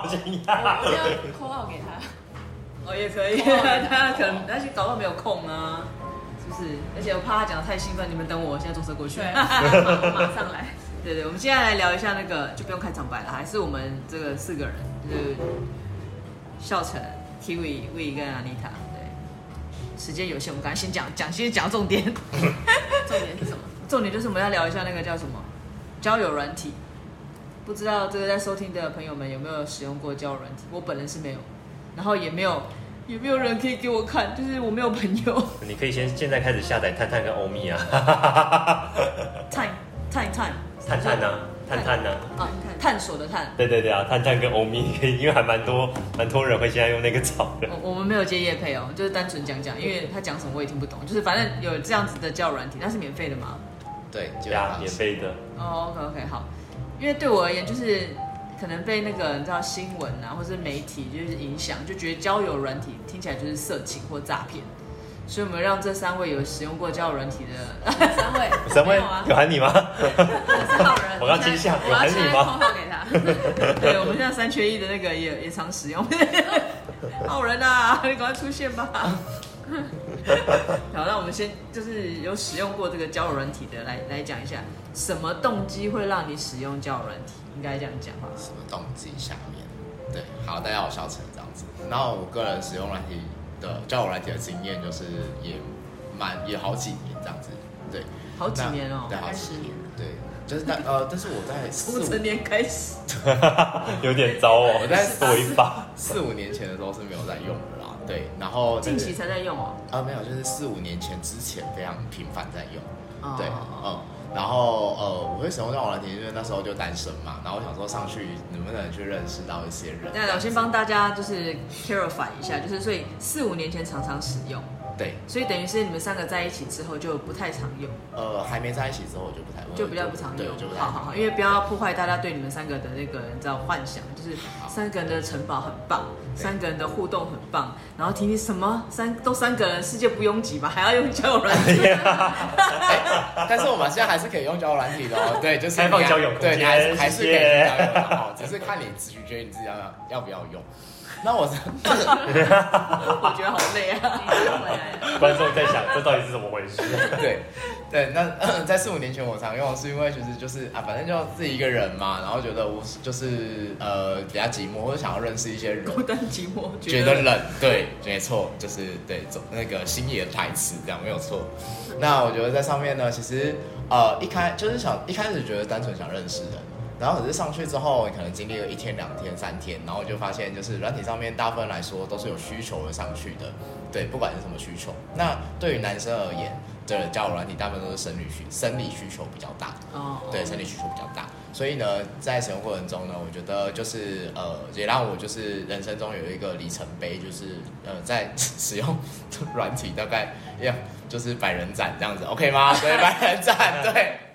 好惊讶，我们要 call out 给他。哦，也可以，他可能而且搞到没有空啊，是不是？而且我怕他讲的太兴奋，你们等我，我现在坐车过去。对，马上来。对对，我们现在来聊一下那个，就不用开场白了，还是我们这个四个人，就是笑成、Kiwi、We 跟 Anita。对，时间有限，我们赶快先讲讲，先讲重点。重点是什么？重点就是我们要聊一下那个叫什么交友软体。不知道这个在收听的朋友们有没有使用过交友软体？我本人是没有，然后也没有，也没有人可以给我看，就是我没有朋友。你可以先现在开始下载探探跟欧米啊。Time Time Time。探探呢？探探呢？啊，探索的探。对对对啊，探探跟欧米，因为还蛮多蛮多人会现在用那个找的。我我们没有接叶配哦，就是单纯讲讲，因为他讲什么我也听不懂，就是反正有这样子的交友软体，那是免费的吗？对，对啊，免费的。哦，OK OK，好。因为对我而言，就是可能被那个你知道新闻啊，或是媒体就是影响，就觉得交友软体听起来就是色情或诈骗。所以我们让这三位有使用过交友软体的 三位，三位有喊你吗？是好人。我刚惊吓，有喊你吗？我给他。对，我们现在三缺一的那个也也常使用。好人啊，你赶快出现吧。好，那我们先就是有使用过这个交友软体的，来来讲一下，什么动机会让你使用交友软体？应该这样讲吧？什么动机？下面对，好，大家好，小陈这样子。然后我个人使用软体。的交友软体的经验就是也蛮也好几年这样子，对，好几年哦，对，好几年，对，就是但呃，但是我在从成年开始，有点糟哦，我在违法，四五年前的时候是没有在用的啦，对，然后近期才在用哦，啊，没有，就是四五年前之前非常频繁在用，对，嗯。然后呃，我会使用这种软体，因为那时候就单身嘛。然后我想说上去能不能去认识到一些人。那我先帮大家就是 clarify 一下，就是所以四五年前常常使用。对，所以等于是你们三个在一起之后就不太常用。呃，还没在一起之后就不太用，就比较不常用。对，就不太好好好，因为不要破坏大家对你们三个的那个你知道幻想，就是三个人的城堡很棒，三个人的互动很棒，然后听听什么三都三个人，世界不拥挤吧，还要用交友软体。但是我们现在还是可以用交友软体的哦，对，就是开放交友，对，你还是还是可以用交友的哦，只是看你自己觉得你自己要要不要用。那我是，我觉得好累啊！观众在想，这到底是怎么回事？对，对，那在四五年前我常用，是因为其实就是啊，反正就自己一个人嘛，然后觉得我就是呃比较寂寞，或者想要认识一些人，孤单寂寞，觉得冷，对，没错，就是对，走那个星野的台词这样没有错。那我觉得在上面呢，其实呃一开就是想一开始觉得单纯想认识人。然后可是上去之后，你可能经历了一天、两天、三天，然后就发现，就是软体上面大部分来说都是有需求而上去的，对，不管是什么需求。那对于男生而言，对，交友软体大部分都是生理需生理需求比较大，哦，对，生理需求比较大。所以呢，在使用过程中呢，我觉得就是呃，也让我就是人生中有一个里程碑，就是呃，在使用软体大概要就是百人斩这样子，OK 吗？对，百人斩，对。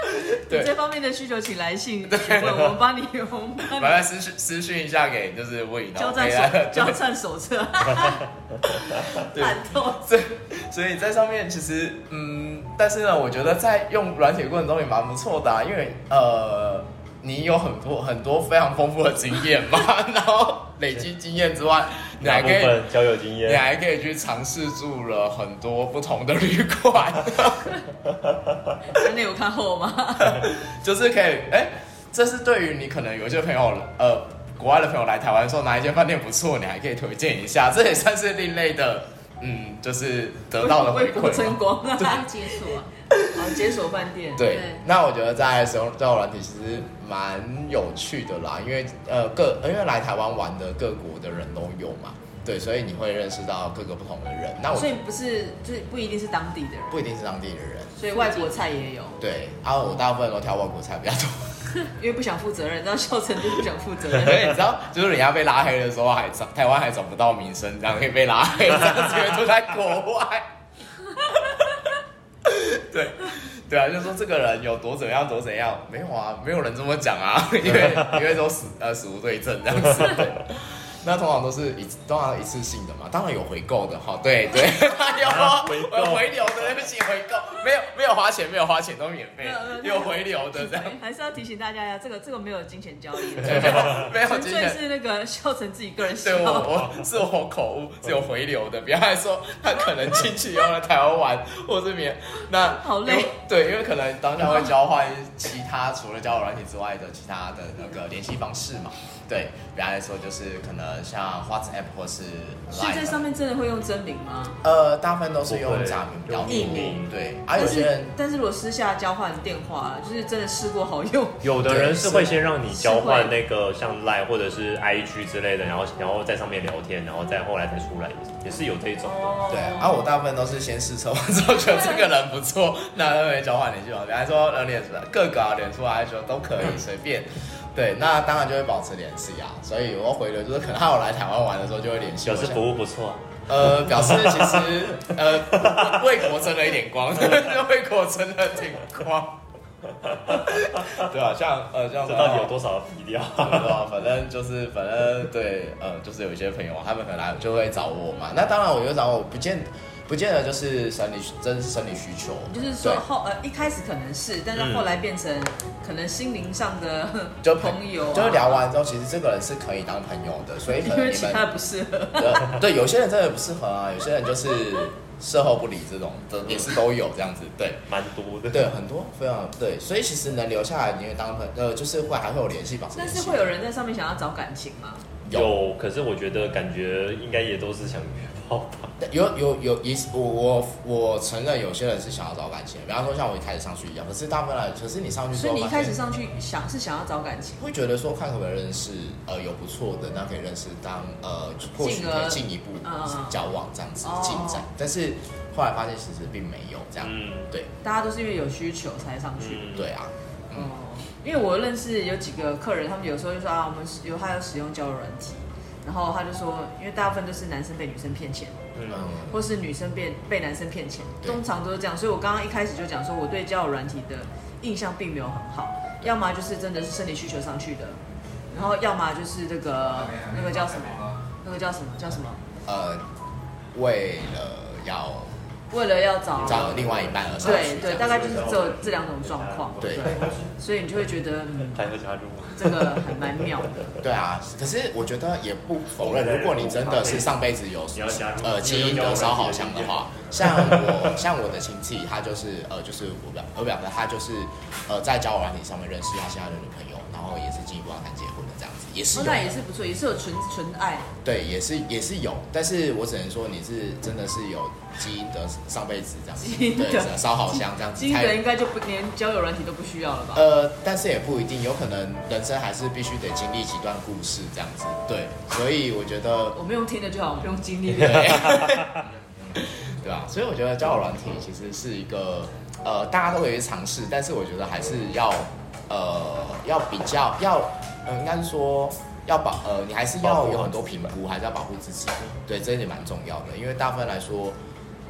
对这方面的需求，请来信，对，我们帮你，我们帮你，把它私讯私讯一下给，就是魏导，交战手，交战手册，烂透。所以，所以在上面其实，嗯，但是呢，我觉得在用软体过程中也蛮不错的，啊，因为呃。你有很多很多非常丰富的经验嘛，然后累积经验之外，你还可以交友经验，你还可以去尝试住了很多不同的旅馆。那有看后吗？就是可以，哎、欸，这是对于你可能有些朋友，呃，国外的朋友来台湾说哪一间饭店不错，你还可以推荐一下，这也算是另类的，嗯，就是得到了回馈。争光，对，解锁。好，解锁饭店。对，对，那我觉得在使用交友软体其实蛮有趣的啦，因为呃各因为来台湾玩的各国的人都有嘛，对，所以你会认识到各个不同的人。那我所以不是就是不一定是当地的人，不一定是当地的人，所以外国菜也有。对，啊，我大部分都挑外国菜比较多，因为不想负责任，你知道孝成就不想负责任。对，你知道就是人家被拉黑的时候还找台湾还找不到名声，这样可以被拉黑，因为都在国外。对，对啊，就是说这个人有多怎样，多怎样，没有啊，没有人这么讲啊，因为因为都死呃死无对证这样子。对，那通常都是一通常一次性的嘛，当然有回购的哈，对对，有回有回流的，对不起，回购没有没有花钱，没有花钱都免费，有回流的这样。还是要提醒大家呀，这个这个没有金钱交易 的，没有纯粹金钱。是那个笑成自己个人喜对我好。我是我口误，是有回流的。比方来说，他可能亲戚要来台湾玩，或者是免那好累。对，因为可能当下会交换其他除了交友软体之外的其他的那个联系方式嘛。对，比方来说就是可能像 WhatsApp 或是 Line。所以在上面真的会用真名吗？呃，大部分都是用假名比较多艺名。对，而、啊、但是有些人，但是如果私下交换电话，就是真的试过好用。有的人是会先让你交换那个像 Line 或者是 IG 之类的，然后然后在上面聊天，然后再后来才出来，也是有这种的。对，而、啊、我大部分都是先试车完之后觉得这个人不错，那就会交换联系方式。比方说呃脸各个啊脸书啊说都可以随便。对，那当然就会保持联系啊。所以我回流就是可能他有来台湾玩的时候就会联系。表示服务不错。呃，表示其实呃为国争了一点光，为国争了点光。对啊，像呃像这到底有多少比例啊？反正就是反正对呃就是有一些朋友他们可能来就会找我嘛。那当然我就找我不见。不见得就是生理，真是生理需求。就是说后呃一开始可能是，但是后来变成可能心灵上的就朋友、啊，就是聊完之后，其实这个人是可以当朋友的，所以可能你们 其他不适合。对，有些人真的不适合啊，有些人就是事后不理这种的也是都有这样子，对，蛮多的，对，很多非常对，所以其实能留下来，你会当朋，呃，就是会还会有联系吧。但是会有人在上面想要找感情吗？有，有，可是我觉得感觉应该也都是想有有有一我我我承认有些人是想要找感情，比方说像我一开始上去一样，可是大部分来，可是你上去之后，所以你一开始上去想是想要找感情，会觉得说看可不可以认识，呃，有不错的，那可以认识当呃，或许可以进一步交往这样子进展，嗯，但是后来发现其实并没有这样，嗯，对，大家都是因为有需求才上去，嗯，对啊，嗯，因为我认识有几个客人，他们有时候就说啊，我们有还有使用交友软体。然后他就说，因为大部分都是男生被女生骗钱，嗯，或是女生被被男生骗钱，通常都是这样。所以我刚刚一开始就讲说，我对交友软体的印象并没有很好，要么就是真的是生理需求上去的，然后要么就是这个那个叫什么，那个叫什么？叫什么？呃，为了要为了要找找另外一半而对对，大概就是只有这两种状况，对，所以你就会觉得嗯。这个还蛮妙的。对啊，可是我觉得也不否认，如果你真的是上辈子有呃基因的烧好香的话，像我 像我的亲戚，他就是呃就是我表我表哥，他就是呃在交友软体上面认识他现在的女朋友，然后也是进一步要谈结婚的这样子，也是有。那也是不错，也是有纯纯爱。对，也是也是有，但是我只能说你是真的是有基因的上辈子这样子，对，烧好香这样子。基因的应该就不连交友软体都不需要了吧？呃，但是也不一定，有可能人。生还是必须得经历几段故事这样子，对，所以我觉得 我们用听的就好，我不用经历，对，对吧？所以我觉得交友软体其实是一个呃，大家都可以去尝试，但是我觉得还是要呃，要比较要呃，应该是说要保呃，你还是要有很多评估，还是要保护自己，对，这一点蛮重要的，因为大部分来说，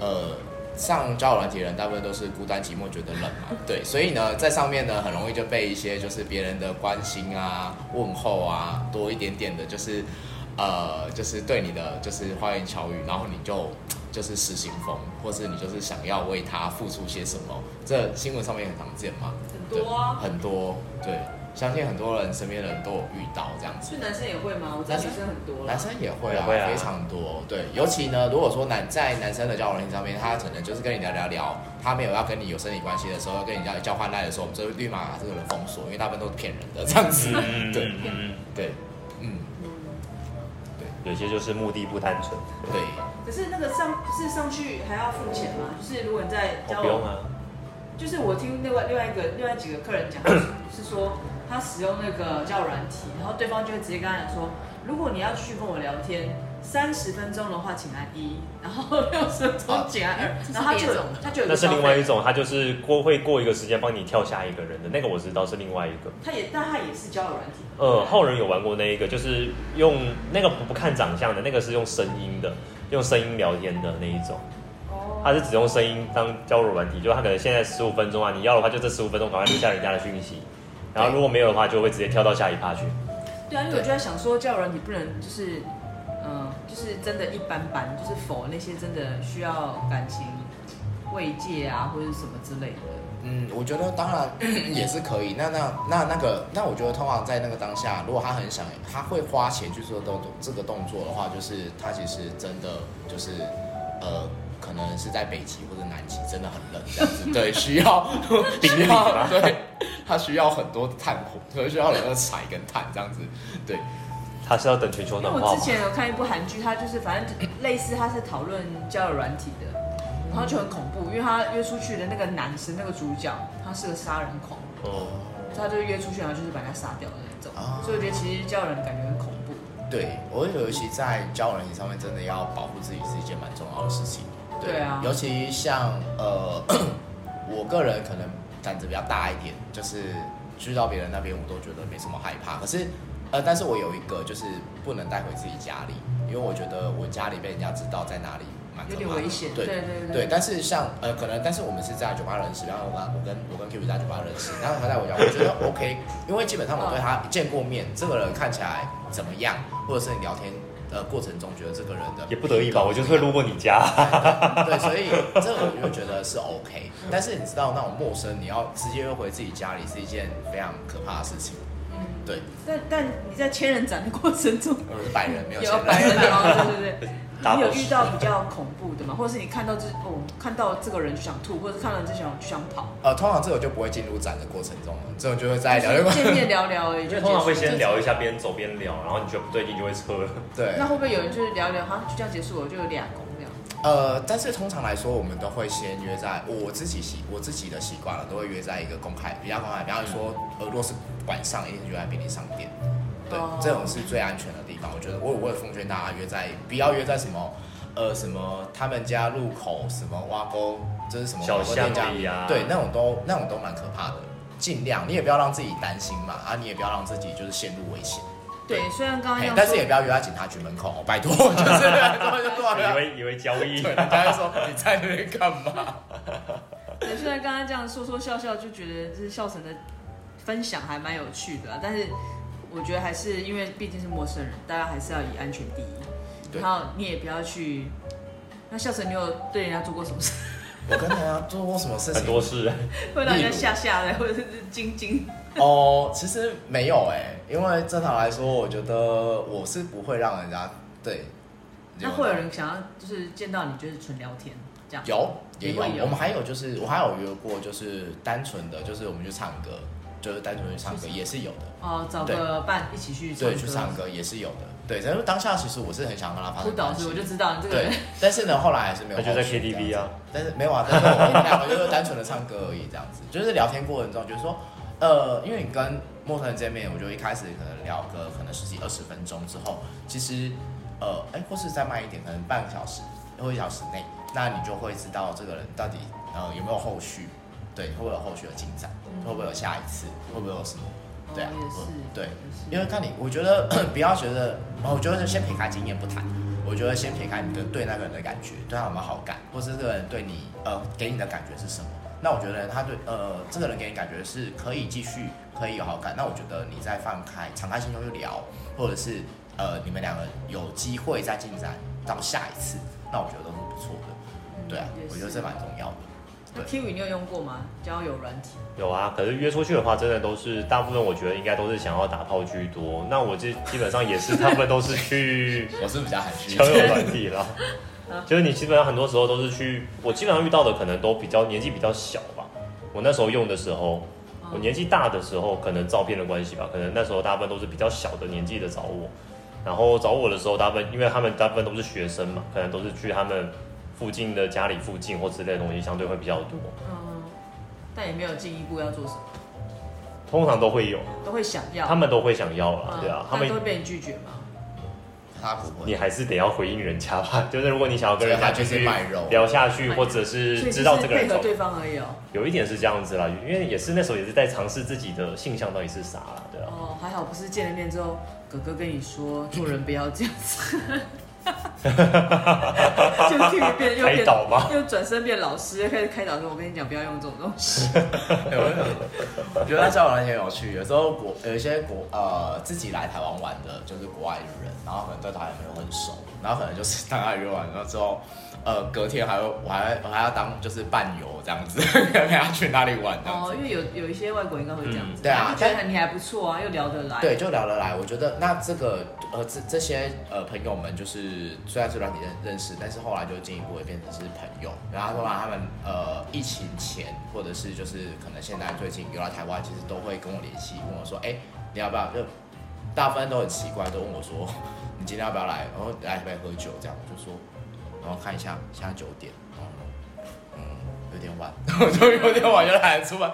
呃。上交友软体的人大部分都是孤单寂寞，觉得冷嘛，对，所以呢，在上面呢很容易就被一些就是别人的关心啊、问候啊多一点点的，就是呃，就是对你的就是花言巧语，然后你就就是失心疯，或是你就是想要为他付出些什么，这新闻上面很常见嘛，很多啊，很多，对。相信很多人身边的人都有遇到这样子，是男生也会吗？我知道女生很多，男生也会啊，非常多。对，尤其呢，如果说男在男生的交友软件上面，他可能就是跟你聊聊聊，他没有要跟你有生理关系的时候，要跟你交交换赖的时候，我们就会立马把这个人封锁，因为大部分都是骗人的这样子。嗯、对，嗯，对，嗯，对，有些就是目的不单纯。对。可是那个上是上去还要付钱吗？就是如果你在交友，不用啊。就是我听另外另外一个另外几个客人讲，是说。他使用那个交友软体，然后对方就会直接跟他讲说：“如果你要继续跟我聊天，三十分钟的话，请按一，然后六十分钟请按二。”然后他就他就有那是另外一种，他就是过会过一个时间帮你跳下一个人的那个，我知道是另外一个。他也，但他也是交友软体。呃，浩人有玩过那一个，就是用那个不不看长相的，那个是用声音的，用声音聊天的那一种。哦。他是只用声音当交流软体，就他可能现在十五分钟啊，你要的话就这十五分钟赶快留下人家的讯息。然后如果没有的话，就会直接跳到下一趴去。对啊，因为我就在想说，交友软体不能就是嗯，就是真的一般般，就是否那些真的需要感情慰藉啊，或者什么之类的。嗯，我觉得当然也是可以。那那那那个，那我觉得通常在那个当下，如果他很想，他会花钱去做动这个动作的话，就是他其实真的就是呃，可能是在北极或者南极真的很冷这样子，对，需要 需要对，他需要很多炭火，可能需要很多柴跟炭这样子，对，他是要等全球暖化。我之前有看一部韩剧，他就是反正类似，他是讨论交友软体的。然后就很恐怖，因为他约出去的那个男生，那个主角，他是个杀人狂，哦，他就约出去，然后就是把他杀掉的那种，哦、所以我觉得其实交友人感觉很恐怖。对，我尤其在交友软体上面，真的要保护自己是一件蛮重要的事情。对，对啊，尤其像呃，我个人可能胆子比较大一点，就是去到别人那边，我都觉得没什么害怕。可是呃，但是我有一个就是不能带回自己家里，因为我觉得我家里被人家知道在哪里。有点危险，对对对，对。但是像呃，可能，但是我们是在酒吧认识，然后我跟我跟我跟 Q B 在酒吧认识，然后他在我家，我觉得 OK，因为基本上我对他见过面，这个人看起来怎么样，或者是你聊天的过程中觉得这个人的也不得已吧，我就是会路过你家，对，所以这个我就觉得是 OK。但是你知道那种陌生，你要直接又回自己家里是一件非常可怕的事情，嗯，对。但但你在千人斩的过程中，我是百人没有有百人哦，对对对。你有遇到比较恐怖的吗？或者是你看到这哦，看到这个人就想吐，或者看到这想就想跑？呃，通常这种就不会进入展的过程中了，这种就会在聊聊见面 聊聊而已。就通常会先聊一下，边走边聊，然后你觉得不对劲就会撤了。对。那会不会有人就是聊聊，哈，就这样结束了，就有两公这样？呃，但是通常来说，我们都会先约在我自己习我自己的习惯了，都会约在一个公开比较公开，比方说，呃，若是晚上一定约在便利商店。对，这种是最安全的地方。我觉得我我也奉劝大家约在，不要约在什么，呃，什么他们家路口，什么挖沟，这是什么小巷里啊？对，那种都那种都蛮可怕的。尽量你也不要让自己担心嘛，啊，你也不要让自己就是陷入危险。对，虽然刚刚，但是也不要约在警察局门口哦，拜托，就是 以为以为交易，对，人家说你在那边干嘛？对，虽然刚刚这样说说笑笑，就觉得就是笑成的分享还蛮有趣的，但是。我觉得还是因为毕竟是陌生人，大家还是要以安全第一。然后你也不要去。那笑成，你有对人家做过什么事？我跟人家做过什么事情？很多事，会让人家吓吓的，或者是惊惊。哦，其实没有哎，因为正常来说，我觉得我是不会让人家对。那会有人想要就是见到你，就是纯聊天这样？有也有，有我们还有就是我还有约过，就是单纯的，就是我们去唱歌。就是单纯去唱歌也是有的哦，找个伴一起去对去唱歌也是有的，对。但是当下其实我是很想跟他发生关系，我就知道你这个人。但是呢，后来还是没有。他就在 KTV 啊，但是没有啊，但是我们两个就是单纯的唱歌而已，这样子。就是聊天过程中，就是说，呃，因为你跟陌生人见面，我就一开始可能聊个可能十几二十分钟之后，其实呃，哎，或是再慢一点，可能半个小时或一小时内，那你就会知道这个人到底呃有没有后续。对，会不会有后续的进展？会不会有下一次？会不会有什么？对啊，对，因为看你，我觉得 不要觉得，我觉得先撇开经验不谈，我觉得先撇开你的对那个人的感觉，对他有没有好感，或是这个人对你呃给你的感觉是什么？那我觉得他对呃这个人给你感觉是可以继续可以有好感，那我觉得你再放开敞开心胸去聊，或者是呃你们两个有机会再进展到下一次，那我觉得都是不错的。对啊，我觉得这蛮重要的。Kiwi 你有用过吗？交友软体有啊，可是约出去的话，真的都是大部分，我觉得应该都是想要打炮居多。那我这基本上也是，他们都是去，我是比较含蓄交友软体啦。就是你基本上很多时候都是去，我基本上遇到的可能都比较年纪比较小吧。我那时候用的时候，我年纪大的时候，可能照片的关系吧，可能那时候大部分都是比较小的年纪的找我。然后找我的时候，大部分因为他们大部分都是学生嘛，可能都是去他们。附近的家里附近或之类的东西相对会比较多，嗯，但也没有进一步要做什么，通常都会有，都会想要，他们都会想要啦，嗯、对啊，他们都会被你拒绝吗？他不会，你还是得要回应人家吧，就是如果你想要跟人家继续聊下去，或者是知道这个人配合对方而已哦，有一点是这样子啦，因为也是那时候也是在尝试自己的性向到底是啥啦，对啊，哦，还好不是见了面之后，哥哥跟你说做人不要这样子。就去变又变开导吗又转身变老师，又开始开导说：“我跟你讲，不要用这种东西。我觉得交友软体很有趣。有时候国有一些国呃自己来台湾玩的，就是国外的人，然后可能对台湾没有很熟，然后可能就是大概约完了之后。呃，隔天还会，我还我还要当就是伴游这样子，陪他去哪里玩这样子。哦，因为有有一些外国人应该会这样子。对啊，觉得你还不错啊，又聊得来。对，就聊得来。我觉得那这个呃这这些呃朋友们，就是虽然是软体认认识，但是后来就进一步会变成是朋友。然后后来他们呃疫情前，或者是就是可能现在最近有来台湾，其实都会跟我联系，问我说，哎，你要不要？就大部分都很奇怪，都问我说，你今天要不要来？然后来台北喝酒这样，我就说。然后看一下，现在九点，嗯，有点晚，我就有点晚就来出门。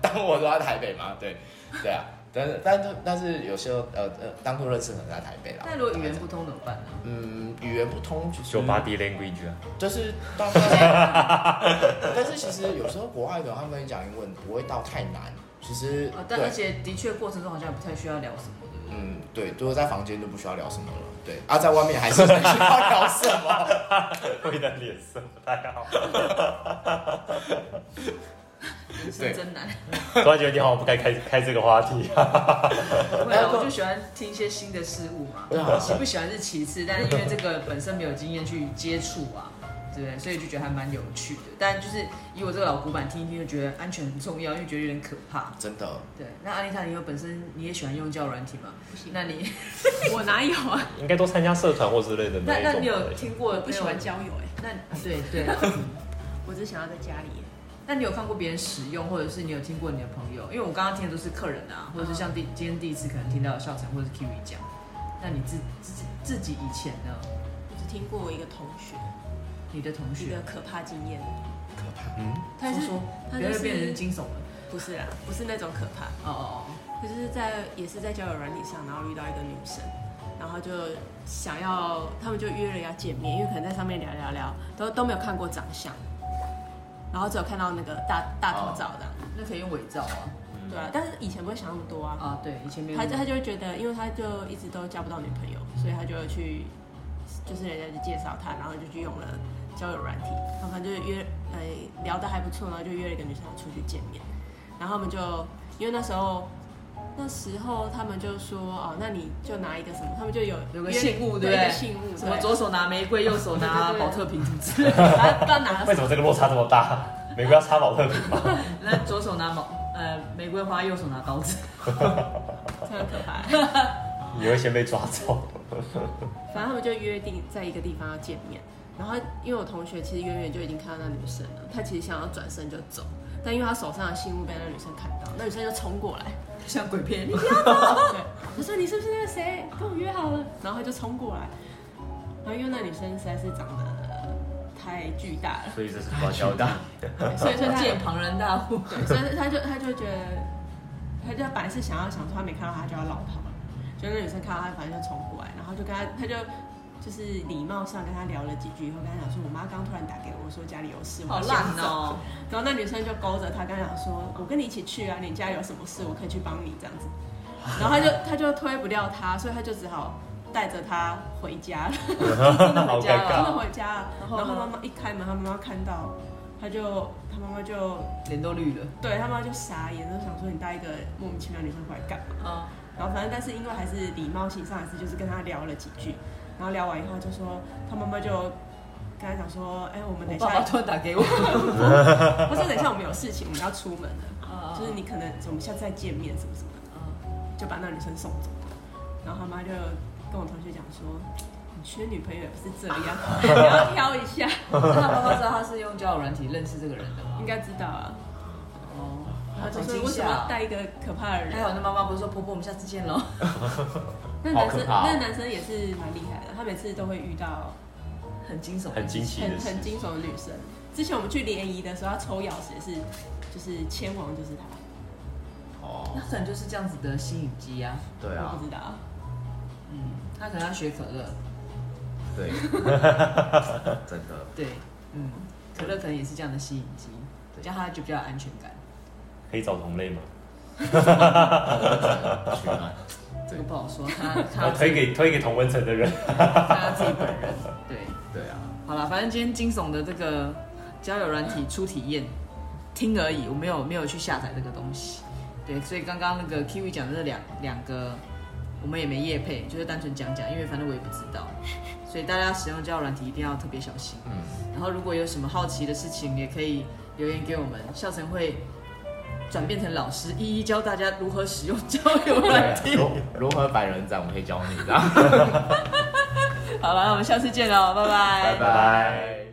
当我都在台北嘛，对，对啊，但是但是但是有时候呃呃，当初认识可能在台北啦。那如果语言不通怎么办呢？嗯，语言不通就是。body language 啊。就是当，但是其实有时候国外的他们跟你讲英文不会到太难，其实。但而且的确过程中好像不太需要聊什么。嗯，对，如果在房间就不需要聊什么了。对，啊，在外面还是 需要聊什么？会的脸色不太好。对，真难。突然觉得你好像不该开开这个话题。我就喜欢听一些新的事物嘛。喜不喜欢是其次，但是因为这个本身没有经验去接触啊。对，所以就觉得还蛮有趣的。但就是以我这个老古板听一听，就觉得安全很重要，因为觉得有点可怕。真的。对，那安妮塔，你有本身你也喜欢用交友软体吗？不行。那你 我哪有啊？应该都参加社团或之类的那。那那你有听过？我不喜欢交友哎。那对对。我只想要在家里。那你有看过别人使用，或者是你有听过你的朋友？因为我刚刚听的都是客人啊，或者是像第今天第一次可能听到笑成或者是 Kiwi 讲。那你自自己自己以前呢？我只听过我一个同学。你的同学。的可怕经验，可怕，嗯，他是说，他就是变成惊悚了，不是啦，不是那种可怕，哦哦哦，就是在也是在交友软体上，然后遇到一个女生，然后就想要，他们就约了要见面，因为可能在上面聊聊聊，都都没有看过长相，然后只有看到那个大大头照的，那可以用伪造啊，对啊，但是以前不会想那么多啊，啊对，以前没有，他他就会觉得，因为他就一直都交不到女朋友，所以他就去，就是人家就介绍他，然后就去用了。交友软体，然后反正就是约，呃，聊得还不错，然后就约了一个女生出去见面，然后他们就，因为那时候，那时候他们就说，哦，那你就拿一个什么，他们就有有个信物，对不对？信物，什么左手拿玫瑰，右手拿宝特瓶之类的，他不知道拿。为什么这个落差这么大？玫瑰要插宝特瓶吗？那左手拿毛，呃，玫瑰花，右手拿刀子，这很可怕。你会先被抓走。反正他们就约定在一个地方要见面。然后，因为我同学其实远远就已经看到那女生了，他其实想要转身就走，但因为他手上的信物被那女生看到，那女生就冲过来，像鬼片，你不要走。对，我说你是不是那个谁？跟我约好了。然后他就冲过来，然后因为那女生实在是长得太巨大了，所以这是花销大，所以说他见庞然大物，对，所以他就他就觉得，他就本来是想要想说他没看到他就要绕跑了，就那女生看到他反正就冲过来，然后就跟他他就。就是礼貌上跟他聊了几句以后，跟他讲说，我妈刚突然打给我，说家里有事，我先走。哦、然后那女生就勾着他，跟他讲说，我跟你一起去啊，你家有什么事，我可以去帮你这样子。然后他就他就推不掉他，所以他就只好带着他回家了，真 的回家了，真的回家了。然后他妈妈一开门，他妈妈看到，他就他妈妈就脸都绿了，对他妈妈就傻眼，就想说你带一个莫名其妙女生回来干嘛？嗯、然后反正但是因为还是礼貌性上，还是就是跟他聊了几句。然后聊完以后，就说他妈妈就跟他讲说：“哎，我们等一下。”爸爸突然打给我，他说：“等一下我们有事情，我们要出门了，就是你可能我们下次再见面什么什么的。”就把那女生送走。然后他妈就跟我同学讲说：“你缺女朋友也不是这样，你要挑一下。”那他妈妈知道他是用交友软体认识这个人的吗？应该知道啊。哦，他就说为什么带一个可怕的人？还有那妈妈不是说：“婆婆，我们下次见喽。”那男生，那男生也是蛮厉害的，他每次都会遇到很惊悚、很惊奇、很很惊悚的女生。之前我们去联谊的时候，他抽钥匙也是，就是千王就是他。哦，那可能就是这样子的吸引机啊。对啊。我不知道。嗯，他可能要学可乐。对。真的。对，嗯，可乐可能也是这样的吸引机，这样他就比较有安全感。可以找同类吗？取暖，这个不好说，他 他推给推给同温层的人，他自己本人，对 对啊。好了，反正今天惊悚的这个交友软体初体验，听而已，我没有没有去下载这个东西。对，所以刚刚那个 Kiwi 讲的这两两个，我们也没业配，就是单纯讲讲，因为反正我也不知道，所以大家使用交友软体一定要特别小心。嗯，然后如果有什么好奇的事情，也可以留言给我们，笑成会转变成老师，一一教大家如何使用交友软件，如如何百人斩，我可以教你的。好了，那我们下次见喽，拜拜，拜拜。